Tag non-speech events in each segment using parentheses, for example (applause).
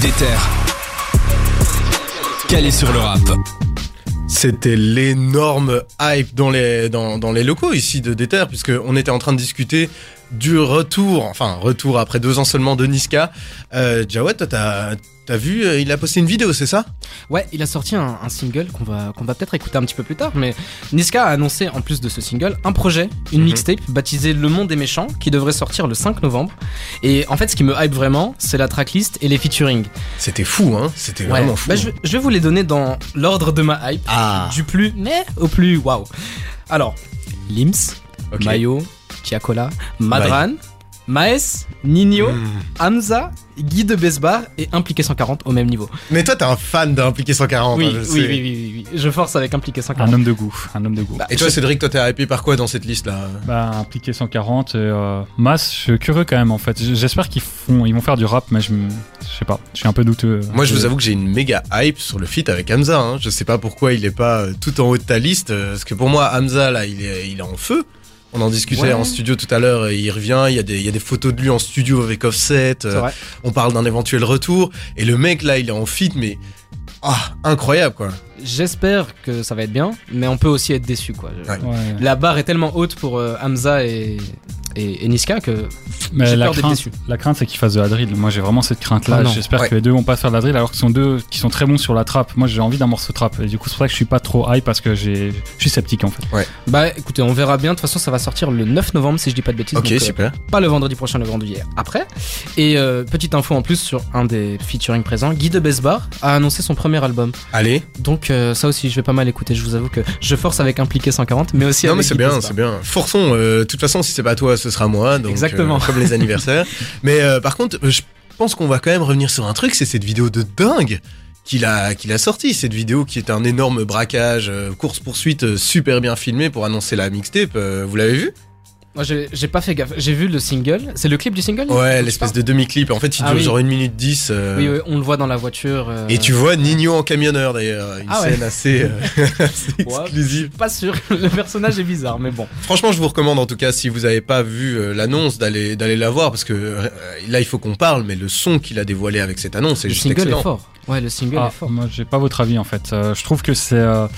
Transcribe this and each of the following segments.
Déter. Calé sur le rap. C'était l'énorme hype dans les, dans les locaux ici de Déter, puisqu'on était en train de discuter du retour, enfin retour après deux ans seulement de Niska. Euh, Jawad, toi t'as as vu, euh, il a posté une vidéo, c'est ça? Ouais, il a sorti un, un single qu'on va, qu'on va peut-être écouter un petit peu plus tard, mais Niska a annoncé en plus de ce single un projet, une Mhm. mixtape baptisée Le Monde des Méchants qui devrait sortir le 5 novembre. Et en fait, ce qui me hype vraiment, c'est la tracklist et les featuring. C'était fou, hein C'était Ouais. vraiment fou. Bah, je, vais- je vais vous les donner dans l'ordre de ma hype, Ah, du plus mais au plus waouh. Alors, Lims. Mayo, Chiacola, Madran, Maes, Nino, Hmm. Hamza, Guy de Besbar et Impliqué 140 au même niveau. Mais toi, t'es un fan d'Impliqué 140, Oui, hein, je oui, sais. oui, oui, oui, oui. Je force avec Impliqué 140. Un homme de goût, un homme de goût. Bah, Et toi, Cédric, toi, t'es hypé par quoi dans cette liste-là? Bah, impliqué 140, et, euh, Mass, je suis curieux quand même en fait. J'espère qu'ils font, ils vont faire du rap, mais je, sais pas, je suis un peu douteux. Moi, je vous Euh, avoue que j'ai une méga hype sur le feat avec Hamza. Hein. Je sais pas pourquoi il est pas euh, tout en haut de ta liste, euh, parce que pour moi, Hamza, là, il est, il est en feu. On en discutait Ouais. en studio tout à l'heure, et il revient, il y, a des, il y a des photos de lui en studio avec Offset, euh, on parle d'un éventuel retour, et le mec là, il est en feat, mais ah, incroyable quoi. J'espère que ça va être bien, mais on peut aussi être déçu quoi. Ouais. ouais. La barre est tellement haute pour euh, Hamza et, et, et Niska que Mais j'ai la peur crainte, déçu. la crainte, c'est qu'ils fassent de la drill. Moi, j'ai vraiment cette crainte-là. Ah. J'espère Ouais. que les deux vont pas faire de la drill, alors qu'ils sont deux qui sont très bons sur la trappe. Moi, j'ai envie d'un morceau trap. Et du coup, c'est pour ça que je suis pas trop high parce que j'ai, je suis sceptique en fait. Bah écoutez, on verra bien. De toute façon, ça va sortir le 9 novembre si je dis pas de bêtises. Ok, donc, euh, super. pas le vendredi prochain, le vendredi après. Et euh, petite info en plus sur un des featuring présents, Guy de Besbar a annoncé son premier album. Allez. Donc euh, ça aussi, je vais pas mal écouter. Je vous avoue que je force avec Impliqué 140, mais aussi Non avec mais c'est bien, c'est bien. Forçons. euh, De toute façon, si c'est pas toi, ce sera moi. Donc, Exactement. euh, comme les anniversaires. (laughs) mais euh, par contre, je pense qu'on va quand même revenir sur un truc. C'est cette vidéo de dingue qu'il a qu'il a sorti. Cette vidéo qui est un énorme braquage, course poursuite, super bien filmé pour annoncer la mixtape. euh, vous l'avez vu? Moi, j'ai pas fait gaffe. J'ai vu le single. C'est le clip du single Ouais, l'espèce de demi-clip. En fait, il Ah dure oui. genre une minute 10. euh, Oui, oui, on le voit dans la voiture. euh, Et tu vois Nino en camionneur d'ailleurs, une Ah ouais. scène assez, euh, (laughs) assez Ouais. exclusive. Pas sûr. (laughs) Le personnage est bizarre, mais bon. Franchement, je vous recommande en tout cas si vous n'avez pas vu euh, l'annonce d'aller d'aller la voir parce que euh, là il faut qu'on parle, mais le son qu'il a dévoilé avec cette annonce, c'est Le juste single excellent. est fort. Ouais, le single Ah, est fort. moi, j'ai pas votre avis en fait. Euh, je trouve que c'est, euh,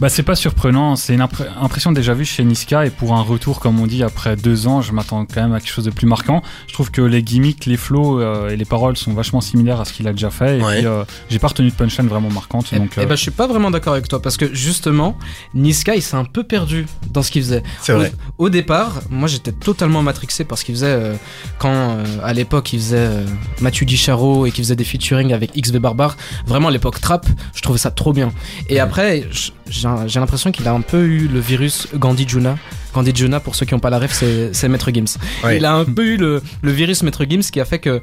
bah, c'est pas surprenant. C'est une impression déjà vue chez Niska et pour un retour, comme on dit, après deux ans, je m'attends quand même à quelque chose de plus marquant. Je trouve que les gimmicks, les flows euh, et les paroles sont vachement similaires à ce qu'il a déjà fait. Et Ouais. puis, euh, j'ai pas retenu de punchline vraiment marquante. Eh, donc, eh euh, ben, je suis pas vraiment d'accord avec toi parce que justement, Niska il s'est un peu perdu dans ce qu'il faisait. C'est vrai. Au, au départ, moi j'étais totalement matrixé par ce qu'il faisait euh, quand euh, à l'époque il faisait euh, Mathieu Dicharo et qu'il faisait des featuring avec XV Barbare. Vraiment à l'époque trap, je trouvais ça trop bien. Et après, j'ai j'ai l'impression qu'il a un peu eu le virus Gandhi Juna. Gandhi Juna, pour ceux qui n'ont pas la ref, c'est c'est Maître Gims. Ouais. Il a un peu eu le, le virus Maître Gims qui a fait que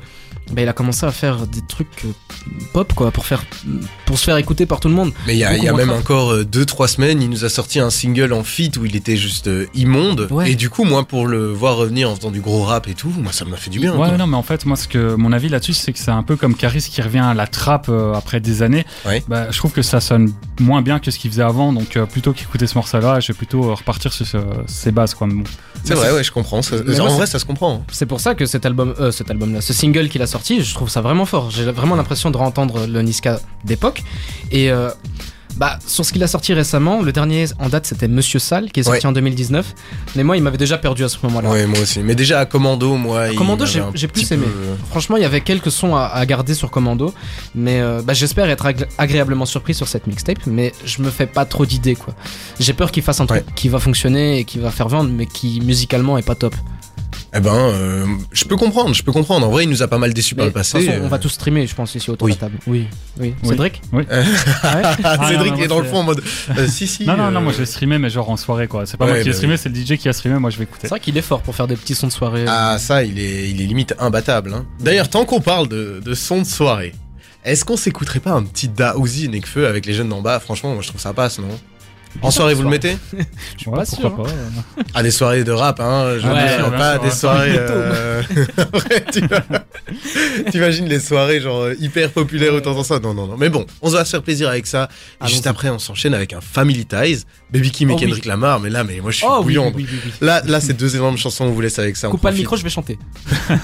bah, il a commencé à faire des trucs euh, pop quoi pour faire pour se faire écouter par tout le monde. Mais il y a, y a même encore 2-3 semaines, il nous a sorti un single en feat où il était juste euh, immonde. Ouais. Et du coup, moi, pour le voir revenir en faisant du gros rap et tout, moi, ça m'a fait du bien. Ouais, quoi. non, mais en fait, moi, ce que mon avis là-dessus, c'est que c'est un peu comme Caris qui revient à la trappe euh, après des années. Ouais. Bah, je trouve que ça sonne moins bien que ce qu'il faisait avant. Donc, euh, plutôt qu'écouter ce morceau-là, je vais plutôt euh, repartir sur ce- ses bases, quoi. Mais bon. C'est vrai, ouais, je comprends. Ça- en vrai, ça se comprend. C'est pour ça que cet album, euh, cet album-là, ce single qu'il a sorti, je trouve ça vraiment fort. J'ai vraiment l'impression de entendre le Niska d'époque. Et euh, bah, sur ce qu'il a sorti récemment, le dernier en date c'était Monsieur Sale qui est sorti Ouais. en 2019. Mais moi, il m'avait déjà perdu à ce moment-là. Ouais, moi aussi. Mais déjà à Commando, moi. Commando, j'ai- plus aimé. peu- Franchement, il y avait quelques sons à, à garder sur Commando, mais euh, bah, j'espère être agré- agréablement surpris sur cette mixtape. Mais je me fais pas trop d'idées, quoi. J'ai peur qu'il fasse un truc Ouais. qui va fonctionner et qui va faire vendre, mais qui musicalement est pas top. Eh ben, euh, je peux comprendre, je peux comprendre. En vrai, il nous a pas mal déçus par le de toute passé. façon, on va euh. tous streamer, je pense, ici autour Oui. de la table. Oui, oui. Oui. Cédric Oui. (laughs) Ah ouais Ah, Cédric non, qui est dans le fond en mode. euh, si, si. non, non, euh, non, moi je vais streamer, mais genre en soirée, quoi. C'est pas Ouais, moi qui vais bah streamer, oui. c'est le DJ qui a streamé, moi je vais écouter. C'est vrai qu'il est fort pour faire des petits sons de soirée. Ah, ça, il est, il est limite imbattable. hein. D'ailleurs, tant qu'on parle de, de son de soirée, est-ce qu'on s'écouterait pas un petit Daouzi Nekfeu avec les jeunes d'en bas? Franchement, moi je trouve ça passe, non? En soirée, vous le mettez (laughs) je suis Ouais, pas sûr. pas. Ah, des soirées de rap, hein Je Ouais, bien pas sûr, des soirées. euh, (laughs) ouais, tu vois- T'imagines les soirées genre euh, hyper populaires autant dans ça Non, non, non. Mais bon, on va se faire plaisir avec ça. Et juste après, on s'enchaîne avec un Family Ties, Baby Kim et Oh oui. Kendrick Lamar. Mais là, mais moi je suis Oh oui, bouillant. oui, oui, oui, oui. Là, là, c'est deux énormes chansons. On vous laisse avec ça. Coupe pas le micro, je vais chanter. (laughs)